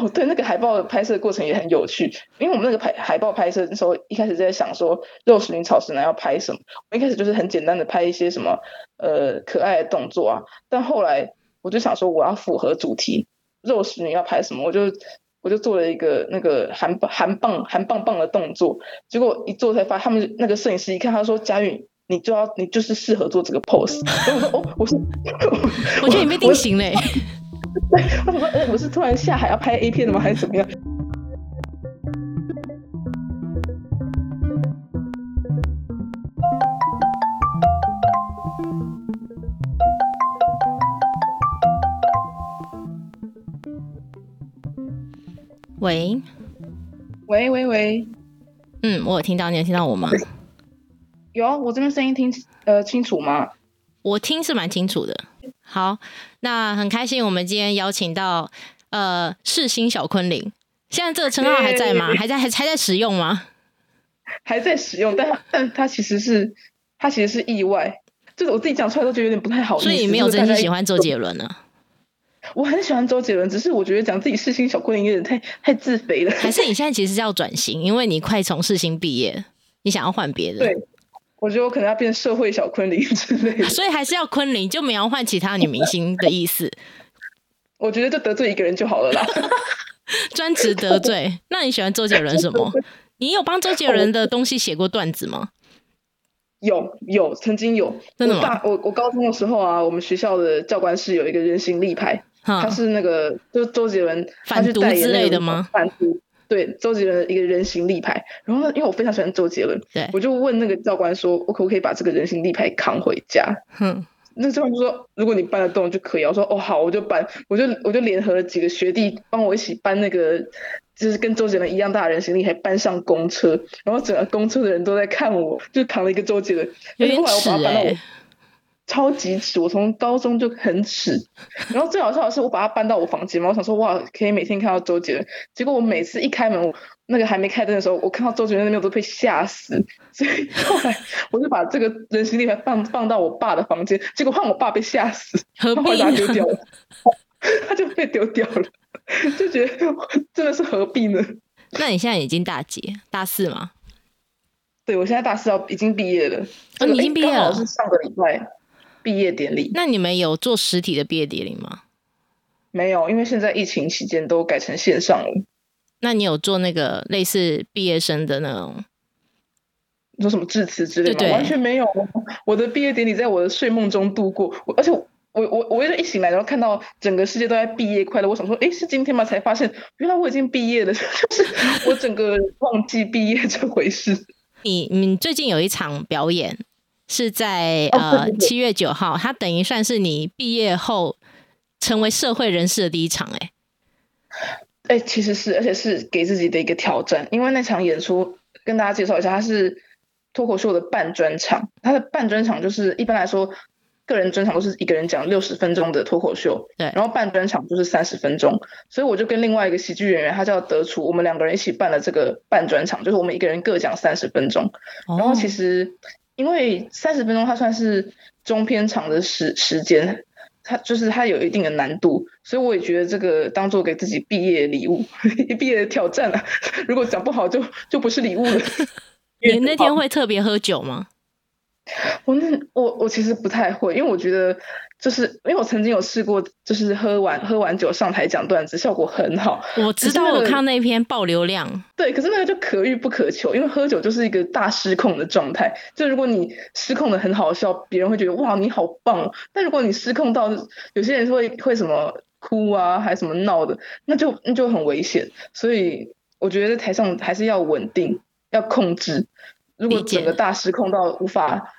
哦，对，那个海报的拍摄过程也很有趣，因为我们那个拍海报拍摄的时候，一开始在想说肉食女草食男要拍什么，我一开始就是很简单的拍一些什么呃可爱的动作啊，但后来我就想说我要符合主题，肉食女要拍什么，我就我就做了一个那个含含棒含棒棒的动作，结果一做才发，他们那个摄影师一看，他说佳韵。你就要你就是适合做这个 pose，我说哦，我说，我觉得你被定型嘞。对，我说，哎，我是突然下海要拍 A 片的吗？还是怎么样？喂，喂喂喂，嗯，我有听到，你有听到我吗？有，我这边声音听呃清楚吗？我听是蛮清楚的。好，那很开心，我们今天邀请到呃世新小昆凌，现在这个称号还在吗？还在还还在使用吗？还在使用，但但他其实是他其实是意外，就是我自己讲出来都觉得有点不太好所以没有真心喜欢周杰伦呢？我很喜欢周杰伦，只是我觉得讲自己世新小昆凌有点太太自肥了。还是你现在其实是要转型，因为你快从世新毕业，你想要换别的？对。我觉得我可能要变社会小昆凌之类的，所以还是要昆凌，就没有换其他女明星的意思。我觉得就得罪一个人就好了啦，专职得罪。那你喜欢周杰伦什么？你有帮周杰伦的东西写过段子吗？有有，曾经有。真的吗？我我高中的时候啊，我们学校的教官室有一个人形立牌，他是那个就是周杰伦反毒之类的吗？反毒。对周杰伦的一个人形立牌，然后呢，因为我非常喜欢周杰伦，对，我就问那个教官说，我可不可以把这个人形立牌扛回家？嗯，那教官就说，如果你搬得动就可以。我说，哦，好，我就搬，我就我就联合了几个学弟帮我一起搬那个，就是跟周杰伦一样大的人形立牌搬上公车，然后整个公车的人都在看我，就扛了一个周杰伦，有点耻哎。超级耻！我从高中就很耻，然后最好笑的是，我把它搬到我房间嘛，我想说哇，可以每天看到周杰伦。结果我每次一开门，我那个还没开灯的时候，我看到周杰伦那边，我都被吓死。所以后来我就把这个人形立牌放放到我爸的房间，结果换我爸被吓死，何必把它丢掉了？他就被丢掉了，就觉得真的是何必呢？那你现在已经大几？大四吗？对，我现在大四要已经毕业了。哦，你已经毕业了？是上个礼拜。毕业典礼，那你们有做实体的毕业典礼吗？没有，因为现在疫情期间都改成线上了。那你有做那个类似毕业生的那种，你说什么致辞之类的？完全没有。我的毕业典礼在我的睡梦中度过，而且我我我一醒来，然后看到整个世界都在毕业快乐，我想说，哎，是今天吗？才发现原来我已经毕业了，就是我整个忘记毕业这回事。你你最近有一场表演。是在呃七月九号，它等于算是你毕业后成为社会人士的第一场，哎，哎，其实是，而且是给自己的一个挑战，因为那场演出跟大家介绍一下，它是脱口秀的半专场，它的半专场就是一般来说个人专场都是一个人讲六十分钟的脱口秀，对，然后半专场就是三十分钟，所以我就跟另外一个喜剧演员，他叫德楚，我们两个人一起办了这个半专场，就是我们一个人各讲三十分钟，然后其实。因为三十分钟它算是中偏长的时时间，它就是它有一定的难度，所以我也觉得这个当做给自己毕业礼物、毕业的挑战啊。如果讲不好，就就不是礼物了。你那天会特别喝酒吗？我那我我其实不太会，因为我觉得。就是因为我曾经有试过，就是喝完喝完酒上台讲段子，效果很好。我知道，我看那篇爆流量。对，可是那个就可遇不可求，因为喝酒就是一个大失控的状态。就如果你失控的很好笑，别人会觉得哇你好棒。但如果你失控到有些人会会什么哭啊，还什么闹的，那就那就很危险。所以我觉得在台上还是要稳定，要控制。如果整个大失控到无法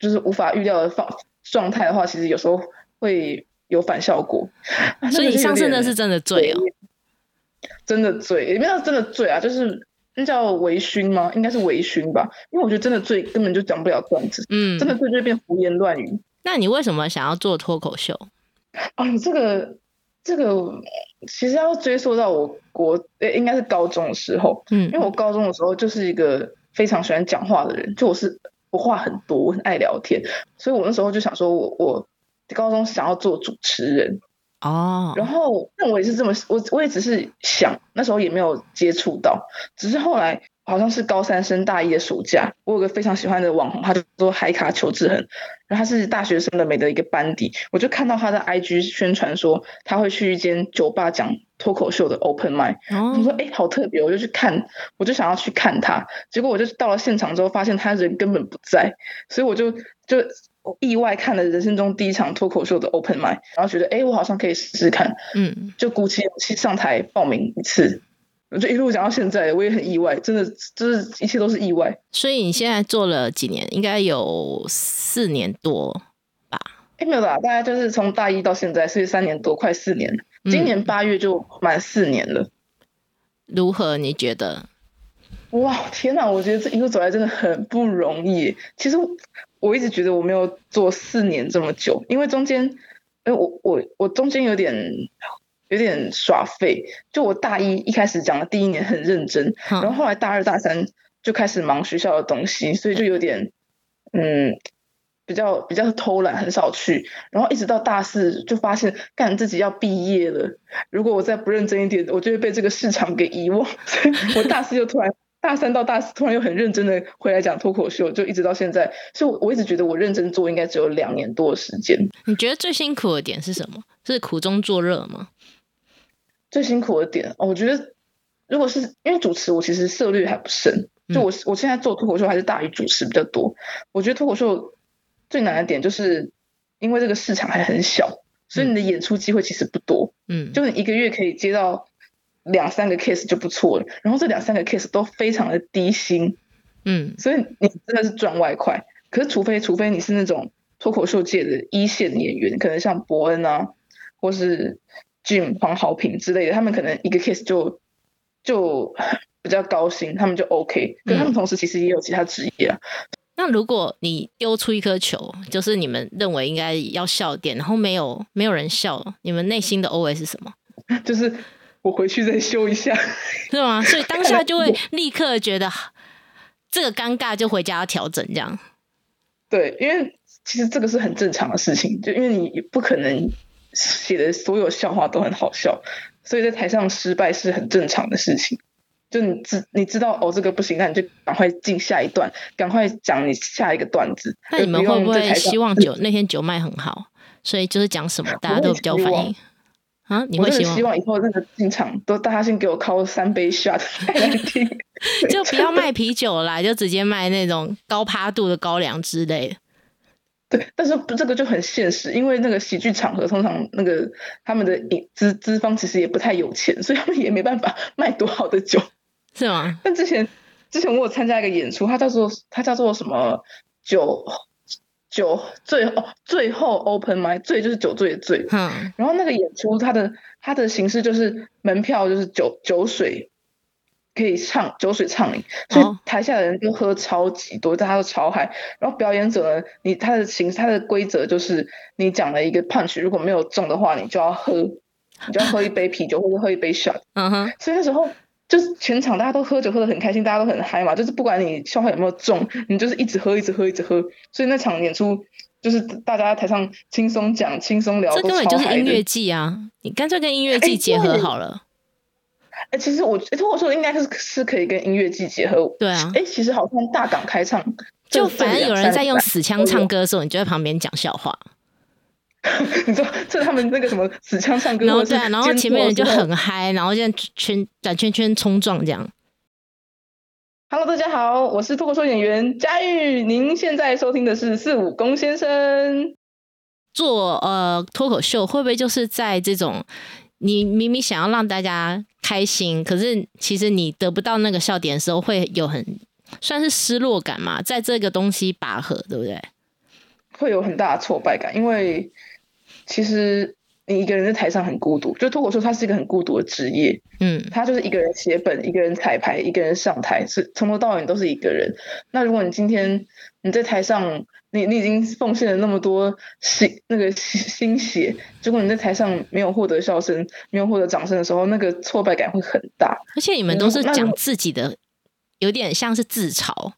就是无法预料的放。状态的话，其实有时候会有反效果。所以你上次那是真的醉哦，真的醉，也没有真的醉啊，就是那叫微醺吗？应该是微醺吧。因为我觉得真的醉根本就讲不了段子，嗯，真的醉就变胡言乱语。那你为什么想要做脱口秀？哦，这个这个其实要追溯到我国，应该是高中的时候，嗯，因为我高中的时候就是一个非常喜欢讲话的人，就我是。我话很多，我很爱聊天，所以我那时候就想说，我我高中想要做主持人，哦，然后那我也是这么，我我也只是想，那时候也没有接触到，只是后来好像是高三升大一的暑假，我有个非常喜欢的网红，他就做海卡求志恒，然后他是大学生的美的一个班底，我就看到他的 IG 宣传说他会去一间酒吧讲脱口秀的 open mic，我说哦，哎、好特别，我就去看，我就想要去看他，结果我就到了现场之后，发现他人根本不在，所以我就就意外看了人生中第一场脱口秀的 open mic，然后觉得哎、我好像可以试试看，嗯，就鼓起勇气上台报名一次，我就一路讲到现在，我也很意外，真的就是一切都是意外。所以你现在做了几年？应该有四年多。哎，没有啦，大概就是从大一到现在，所以三年多，快四年了。今嗯年八月就满四年了。如何？你觉得？哇，天哪！我觉得这一路走来真的很不容易。其实我一直觉得我没有做四年这么久，因为中间，哎，我我我中间有点有点耍废。就我大一一开始讲的第一年很认真，然后，后来大二大三就开始忙学校的东西，所以就有点嗯比较比较偷懒，很少去。然后一直到大四就发现，干自己要毕业了，如果我再不认真一点，我就会被这个市场给遗忘。所以我大四就突然。大三到大四，突然又很认真的回来讲脱口秀，就一直到现在。所以我，我一直觉得我认真做应该只有两年多的时间。你觉得最辛苦的点是什么？是苦中作乐吗？最辛苦的点，哦我觉得如果是因为主持，我其实涉略还不深，就我我现在做脱口秀还是大于主持比较多。我觉得脱口秀最难的点就是因为这个市场还很小，所以你的演出机会其实不多，嗯，就是一个月可以接到两三个 case 就不错了，然后这两三个 case 都非常的低薪，嗯所以你真的是赚外快。可是除非除非你是那种脱口秀界的一线演员，可能像伯恩啊，或是 Jim 黄豪平之类的，他们可能一个 case 就就 比较高薪，他们就 OK。可他们同时其实也有其他职业啊，那如果你丢出一颗球，就是你们认为应该要笑点，然后没有没有人笑，你们内心的 OS 是什么？就是我回去再修一下。是吗？所以当下就会 立刻觉得这个尴尬，就回家要调整这样。对，因为其实这个是很正常的事情，就因为你不可能写的所有笑话都很好笑，所以在台上失败是很正常的事情。就你知你知道哦这个不行，那你就赶快进下一段，赶快讲你下一个段子。那你们会不会希望酒那天酒卖很好，所以就是讲什么大家都比较有反应啊？你会希望希望以后那个进场都大家先给我敲三杯 shot。就不要卖啤酒啦，就直接卖那种高趴度的高粱之类的。对，但是不这个就很现实，因为那个喜剧场合通常那个他们的影资资方其实也不太有钱，所以他们也没办法卖多好的酒。是吗？但之前之前我有参加一个演出，它叫做它叫做什么酒酒最哦最后 open mic 醉就是酒醉的醉，嗯，然后那个演出它的它的形式就是门票就是酒酒水可以畅酒水畅饮，所以哦台下的人就喝超级多，大家都超嗨。然后表演者呢，你他的形他的规则就是你讲了一个 punch，如果没有中的话，你就要喝，你就要喝一杯啤酒或者喝一杯 shot。嗯哼，所以那时候就是全场大家都喝酒喝得很开心，大家都很嗨嘛，就是不管你笑话有没有中，你就是一直喝一直喝一直喝。所以那场演出就是大家在台上轻松讲轻松聊，都这根本就是音乐季啊！你干脆跟音乐季哎结合好了。哎、其实我脱口秀应该是是可以跟音乐季结合。对啊哎、其实好像大港开唱，就反正有人在用死腔唱歌，歌的时候，你就在旁边讲笑话，你知道，这他们那个什么死腔唱歌，然后对啊，然后前面人就很嗨，然后这样圈转圈圈冲撞这样。Hello，大家好，我是脱口秀演员佳玉，您现在收听的是四五公先生。做呃脱口秀会不会就是在这种你明明想要让大家开心，可是其实你得不到那个笑点的时候，会有很算是失落感嘛？在这个东西拔河，对不对？会有很大的挫败感，因为其实你一个人在台上很孤独。就脱口秀，它是一个很孤独的职业，嗯他就是一个人写本，一个人彩排，一个人上台，是从头到尾都是一个人。那如果你今天你在台上，你你已经奉献了那么多心那个心心血，结果你在台上没有获得笑声，没有获得掌声的时候，那个挫败感会很大。而且你们都是讲自己的，有点像是自嘲，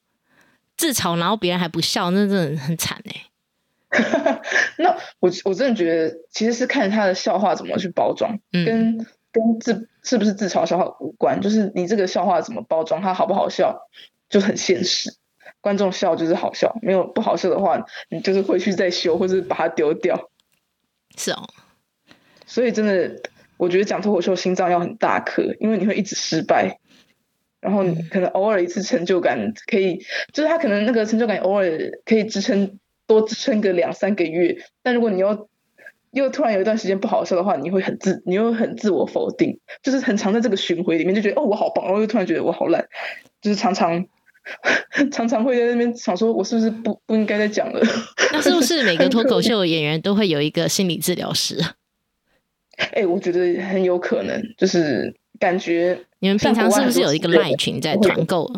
自嘲，然后别人还不笑，那真的很惨哎、那我我真的觉得，其实是看他的笑话怎么去包装，嗯跟跟自是不是自嘲笑话无关，就是你这个笑话怎么包装，它好不好笑就很现实。观众笑就是好笑，没有不好笑的话，你就是回去再修，或是把它丢掉。是哦，所以真的，我觉得讲脱口秀心脏要很大颗，因为你会一直失败，然后可能偶尔一次成就感可以，就是他可能那个成就感偶尔可以支撑多支撑个两三个月，但如果你要又突然有一段时间不好笑的话，你会很自，你会很自我否定，就是很常在这个巡回里面就觉得哦我好棒，然后又突然觉得我好烂，就是常常 常常会在那边想说，我是不是不不应该再讲了？那是不是 每个脱口秀演员都会有一个心理治疗师？哎、我觉得很有可能，就是感觉你们平常是不是有一个赖群在团购？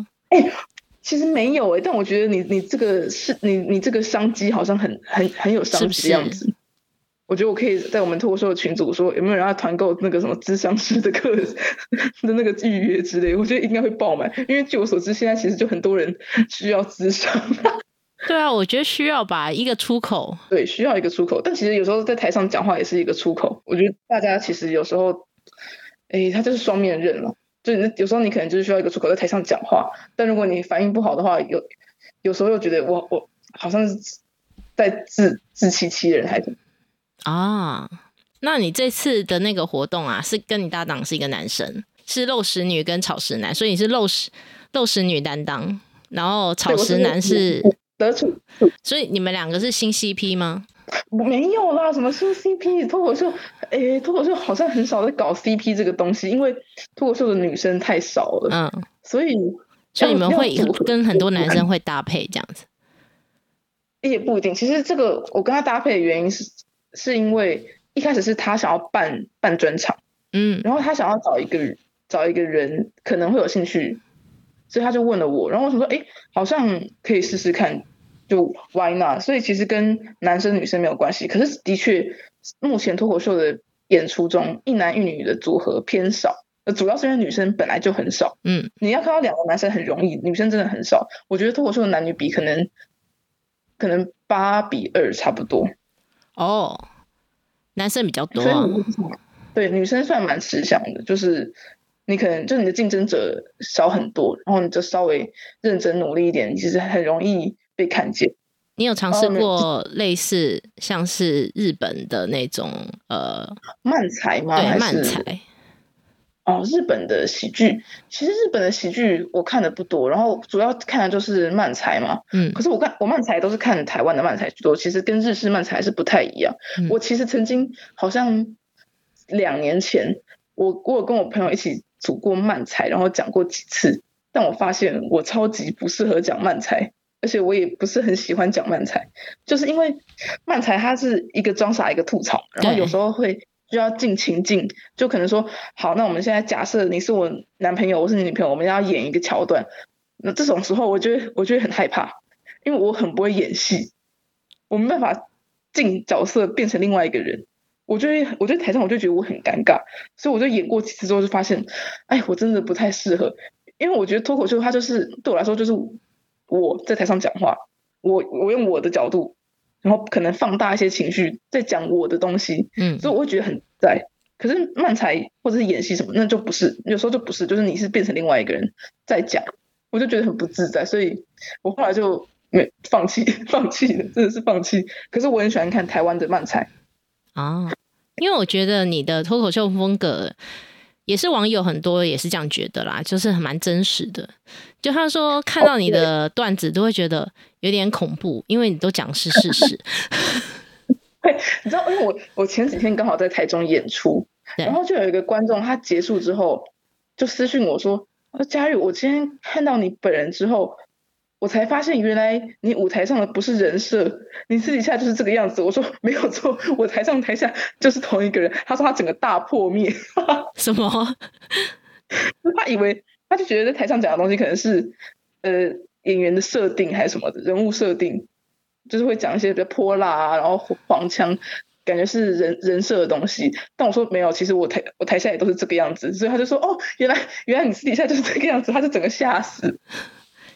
其实没有哎、但我觉得你你这个是你你这个商机好像很很很有商机的样子。我觉得我可以在我们脱口秀的群组说，有没有人要团购那个什么智商师的课 的那个预约之类，我觉得应该会爆满，因为据我所知，现在其实就很多人 需要智商，对啊，我觉得需要吧，一个出口。对，需要一个出口。但其实有时候在台上讲话也是一个出口。我觉得大家其实有时候，哎，他就是双面刃了。就你有时候你可能就是需要一个出口在台上讲话，但如果你反应不好的话，有有时候又觉得我我好像是在自自欺欺人，还是啊，那你这次的那个活动啊，是跟你搭档是一个男生，是肉食女跟草食男，所以你是肉食肉食女担当，然后草食男是，得处，所以你们两个是新 CP 吗？没有啦，什么新 CP 脱口秀，诶，脱口秀好像很少在搞 CP 这个东西，因为脱口秀的女生太少了，嗯，所以所以你们会跟很多男生会搭配这样子。也不一定。其实这个我跟他搭配的原因是，是因为一开始是他想要办办专场，嗯然后他想要找一个找一个人可能会有兴趣，所以他就问了我，然后我想说，哎，好像可以试试看，就 why not？所以其实跟男生女生没有关系，可是的确目前脱口秀的演出中，一男一女的组合偏少。呃，主要是因为女生本来就很少，嗯，你要看到两个男生很容易，女生真的很少。我觉得脱口秀的男女比可能可能八比二差不多，哦，男生比较多对女生算蛮吃香的，就是你可能就你的竞争者少很多，然后你就稍微认真努力一点，其实很容易被看见。你有尝试过类似像是日本的那种呃，漫才吗？对漫才？哦，日本的喜剧，其实日本的喜剧我看的不多，然后主要看的就是漫才嘛。嗯可是我看我漫才都是看台湾的漫才居多，其实跟日式漫才还是不太一样。嗯我其实曾经好像两年前，我我有跟我朋友一起组过漫才，然后讲过几次，但我发现我超级不适合讲漫才，而且我也不是很喜欢讲漫才，就是因为漫才它是一个装傻一个吐槽，然后有时候会。就要进情境，就可能说，好，那我们现在假设你是我男朋友，我是你女朋友，我们要演一个桥段。那这种时候，我觉得我觉得很害怕，因为我很不会演戏，我没办法进角色变成另外一个人。我就会，我在台上我就觉得我很尴尬，所以我就演过几次之后就发现，哎，我真的不太适合，因为我觉得脱口秀它就是对我来说就是我在台上讲话，我我用我的角度，然后可能放大一些情绪，在讲我的东西，嗯所以我会觉得很在。可是漫才或者是演戏什么，那就不是，有时候就不是，就是你是变成另外一个人在讲，我就觉得很不自在，所以我后来就没放弃，放弃了，真的是放弃。可是我很喜欢看台湾的漫才，啊，因为我觉得你的脱口秀风格也是网友很多也是这样觉得啦，就是很蛮真实的。就他说看到你的段子都会觉得有点恐怖，因为你都讲是事实。你知道，因为我我前几天刚好在台中演出，然后就有一个观众，他结束之后就私讯我说：“呃佳玉，我今天看到你本人之后，我才发现原来你舞台上的不是人设，你私底下就是这个样子。”我说：“没有错，我台上台下就是同一个人。”他说他整个大破灭，什么？他以为他就觉得在台上讲的东西可能是呃演员的设定还是什么的人物设定，就是会讲一些比较泼辣啊，然后黄腔，感觉是人人设的东西。但我说没有，其实我台我台下也都是这个样子，所以他就说哦，原来原来你私底下就是这个样子，他就整个吓死。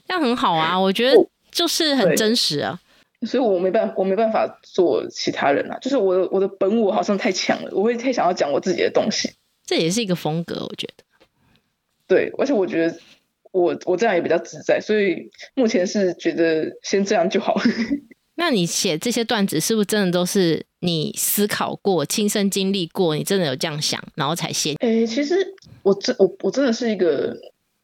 这样很好啊，我觉得就是很真实啊。所以我没办法，我没办法做其他人啊。就是我的我的本我好像太强了，我会太想要讲我自己的东西。这也是一个风格，我觉得。对，而且我觉得我我这样也比较自在，所以目前是觉得先这样就好。那你写这些段子是不是真的都是你思考过、亲身经历过？你真的有这样想，然后才写？诶，其实我真我我真的是一个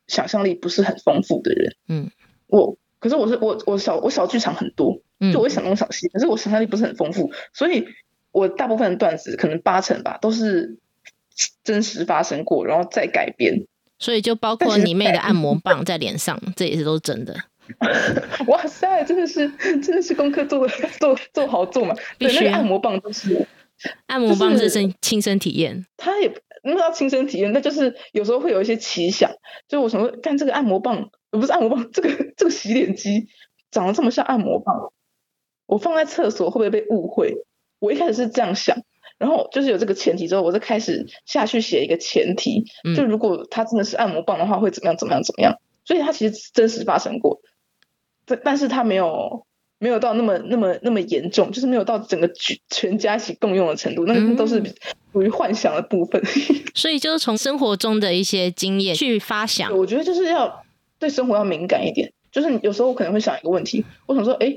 想象力不是很丰富的人。嗯，我可是我是我我小我小剧场很多，就我想东想西，可是我想象力不是很丰富，所以我大部分的段子可能八成吧都是真实发生过，然后再改编。所以就包括你妹的按摩棒 在脸上，这也是都是真的。哇塞，真的是真的是功课做的做做好做嘛？必须按摩棒都是按摩棒，这身亲身体验。他也那要亲身体验，那就是有时候会有一些奇想。就我想说，干这个按摩棒，不是按摩棒，这个这个洗脸机长得这么像按摩棒，我放在厕所会不会被误会？我一开始是这样想，然后就是有这个前提之后，我就开始下去写一个前提，就如果它真的是按摩棒的话，会怎么样？怎么样？怎么样？所以它其实真实发生过。但但是它没有没有到那么那么那么严重，就是没有到整个全全家一起共用的程度，那都是属于幻想的部分。所以就是从生活中的一些经验去发想。我觉得就是要对生活要敏感一点。就是有时候我可能会想一个问题，我想说，哎，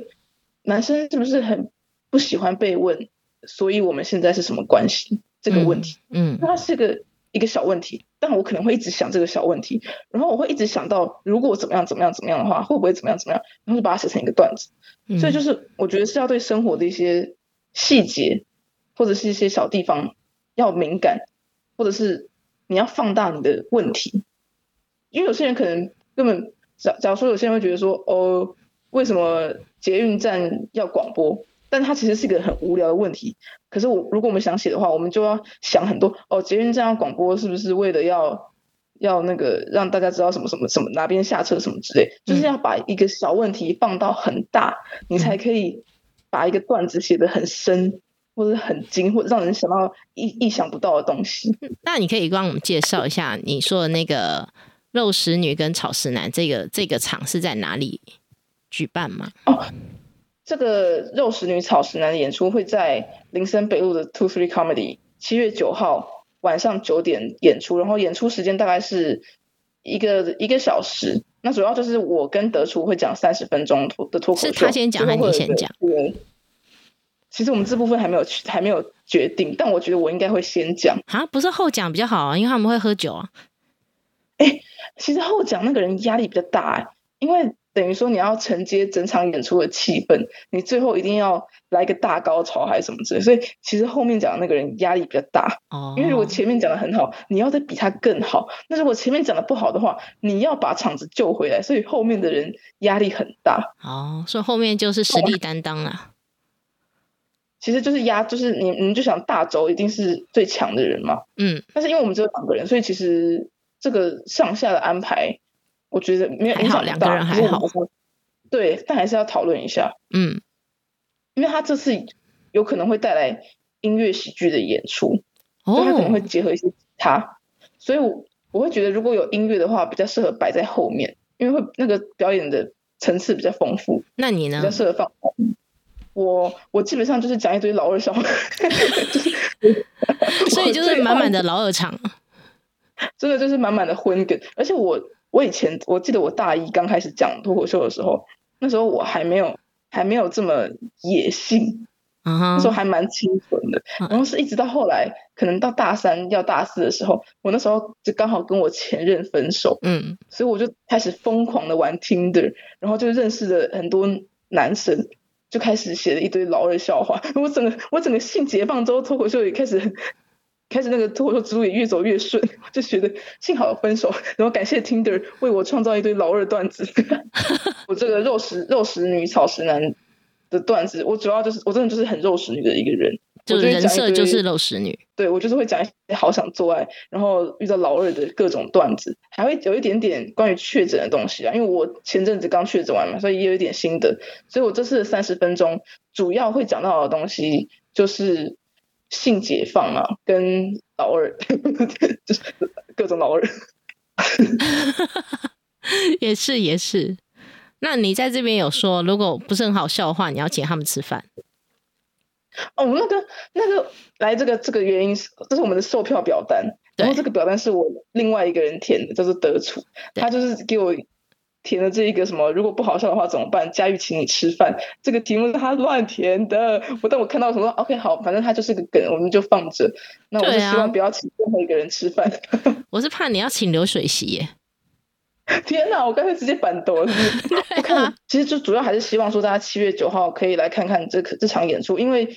男生是不是很不喜欢被问？所以我们现在是什么关系？这个问题，嗯，那它是个一个小问题。但我可能会一直想这个小问题，然后我会一直想到，如果怎么样怎么样怎么样的话，会不会怎么样怎么样，然后就把它写成一个段子。所以就是我觉得是要对生活的一些细节或者是一些小地方要敏感，或者是你要放大你的问题，因为有些人可能根本假假如说有些人会觉得说，哦，为什么捷运站要广播？但它其实是一个很无聊的问题。可是我如果我们想写的话，我们就要想很多哦。捷运站要广播是不是为了要要那个让大家知道什么什么什么哪边下车什么之类？就是要把一个小问题放到很大，你才可以把一个段子写得很深，或者很精，或者让人想到意意想不到的东西。那你可以帮我们介绍一下你说的那个肉食女跟草食男这个这个场是在哪里举办吗？哦。这个肉食女草食男的演出会在林森北路的 Two Three Comedy，七月九号晚上九点演出，然后演出时间大概是一个一个小时。那主要就是我跟德厨会讲三十分钟的脱口秀，是他先讲还是你先讲？对，其实我们这部分还没有还没有决定，但我觉得我应该会先讲啊，不是后讲比较好啊，因为他们会喝酒啊。哎，其实后讲那个人压力比较大哎，因为。等于说你要承接整场演出的气氛，你最后一定要来个大高潮还是什么之类，所以其实后面讲的那个人压力比较大。哦。因为如果前面讲的很好，你要再比他更好；那如果前面讲的不好的话，你要把场子救回来，所以后面的人压力很大。哦，所以后面就是实力担当了。其实就是压，就是你，你就想大轴一定是最强的人嘛。嗯。但是因为我们只有两个人，所以其实这个上下的安排。我觉得没有影响两个人还好，对，但还是要讨论一下。嗯，因为他这次有可能会带来音乐喜剧的演出，所以他可能会结合一些他，所以我我会觉得如果有音乐的话，比较适合摆在后面，因为会那个表演的层次比较丰富。那你呢？比较适合放。我我基本上就是讲一堆老二笑，所以就是满满的老二场，真的就是满满的荤梗，而且我。我以前我记得我大一刚开始讲脱口秀的时候，那时候我还没有还没有这么野性，那时候还蛮清纯的。然后是一直到后来，可能到大三要大四的时候，我那时候就刚好跟我前任分手，嗯，所以我就开始疯狂的玩 Tinder，然后就认识了很多男生，就开始写了一堆老二笑话。我整个我整个性解放之后，脱口秀也开始。开始那个脱口秀之路也越走越顺，就觉得幸好分手，然后感谢 Tinder 为我创造一堆老二段子。我这个肉食肉食女草食男的段子，我主要就是我真的就是很肉食女的一个人，就人设就是肉食女。对我就是会讲一些好想做爱，然后遇到老二的各种段子，还会有一点点关于确诊的东西啊，因为我前阵子刚确诊完嘛，所以也有一点心得。所以我这次三十分钟主要会讲到的东西就是。性解放啊，跟老二，就是各种老二，也是也是。那你在这边有说，如果不是很好笑的话，你要请他们吃饭。哦，那个那个来这个这个原因是，这是我们的售票表单，然后这个表单是我另外一个人填的，叫做德楚，他就是给我填了这一个什么，如果不好笑的话怎么办？佳玉请你吃饭，这个题目是他乱填的。我当我看到什么，OK，好，反正他就是个梗，我们就放着。那我是希望不要请任何一个人吃饭。我是怕你要请流水席耶。天哪！我刚才直接反斗了。我看，其实就主要还是希望说，大家七月九号可以来看看这这场演出，因为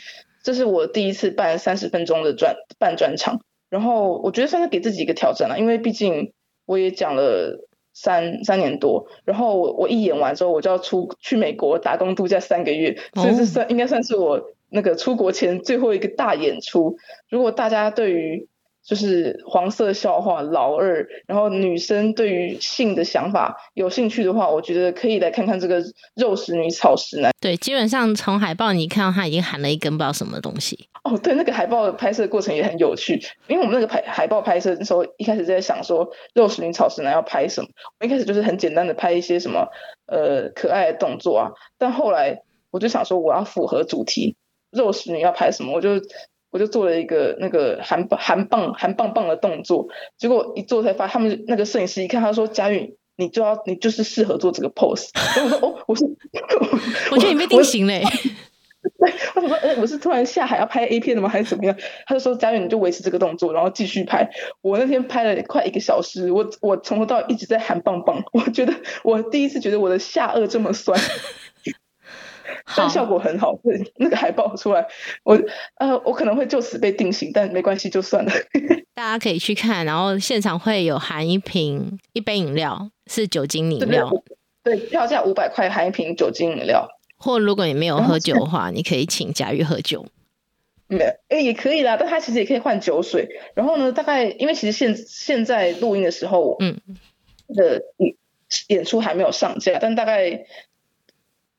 这是我第一次办三十分钟的专办专场，然后我觉得算是给自己一个挑战了，因为毕竟我也讲了三三年多，然后我我一演完之后，我就要出去美国打工度假三个月，这是算应该算是我那个出国前最后一个大演出。如果大家对于就是黄色笑话老二，然后女生对于性的想法有兴趣的话，我觉得可以来看看这个肉食女草食男。对，基本上从海报你看到他已经含了一根不知道什么东西。哦，对，那个海报的拍摄过程也很有趣，因为我们那个拍海报拍摄的时候，一开始在想说肉食女草食男要拍什么，我一开始就是很简单的拍一些什么呃可爱的动作啊，但后来我就想说我要符合主题，肉食女要拍什么，我就。我就做了一个那个含含棒含棒棒的动作，结果一做才发，他们那个摄影师一看，他说：“佳韵，你就要你就是适合做这个 pose。”我说：“哦，我是，我觉得你被定型嘞。”对，我说：“哎，我是突然下海要拍 A 片的吗？还是怎么样？”他就说：“佳韵，你就维持这个动作，然后继续拍。”我那天拍了快一个小时，我我从头到一直在含棒棒，我觉得我第一次觉得我的下颚这么酸。但效果很好，对那个海报出来，我呃我可能会就此被定型，但没关系，就算了。大家可以去看，然后现场会有含一瓶一杯饮料，是酒精饮料。对，票价五百块，含一瓶酒精饮料。或如果你没有喝酒的话，你可以请佳玉喝酒。没有，哎也可以啦，但他其实也可以换酒水。然后呢，大概因为其实现现在录音的时候，嗯，的演演出还没有上架，但大概。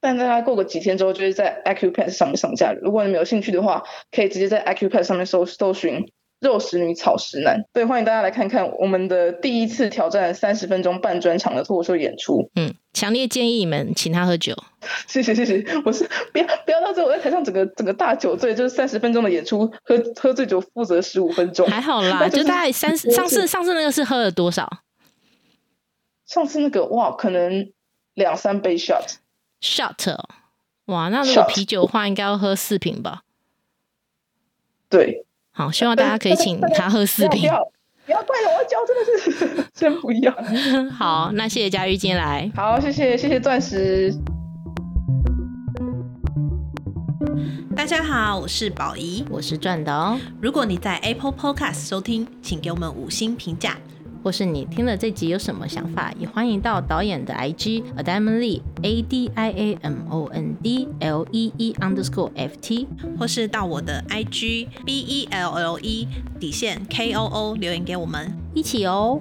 但大家过个几天之后，就会在 Acupass 上面上架。如果你们有兴趣的话，可以直接在 Acupass 上面搜搜寻“肉食女草食男”。对，欢迎大家来看看我们的第一次挑战三十分钟半专场的脱口秀演出。嗯，强烈建议你们请他喝酒。谢谢谢谢，我是不要不要到最后我在台上整个整个大酒醉，就是三十分钟的演出，喝喝醉酒负责十五分钟。还好啦，就大概三十上次上次那个是喝了多少？上次那个哇，可能两三杯 shot。shot，哇，那如果啤酒的话，应该要喝四瓶吧？对，好，希望大家可以请他喝四瓶。不要怪了，我要教，真的是 先不要。好，那谢谢佳玉今天来。好，谢谢谢谢钻石。大家好，我是宝仪，我是转的哦。如果你在 Apple Podcast 收听，请给我们五星评价。或是你听了这集有什么想法，也欢迎到导演的 IG Adamon Lee A D I A M O N D L E E underscore F T，或是到我的 IG B E L L E 底线 K O O 留言给我们一起哦。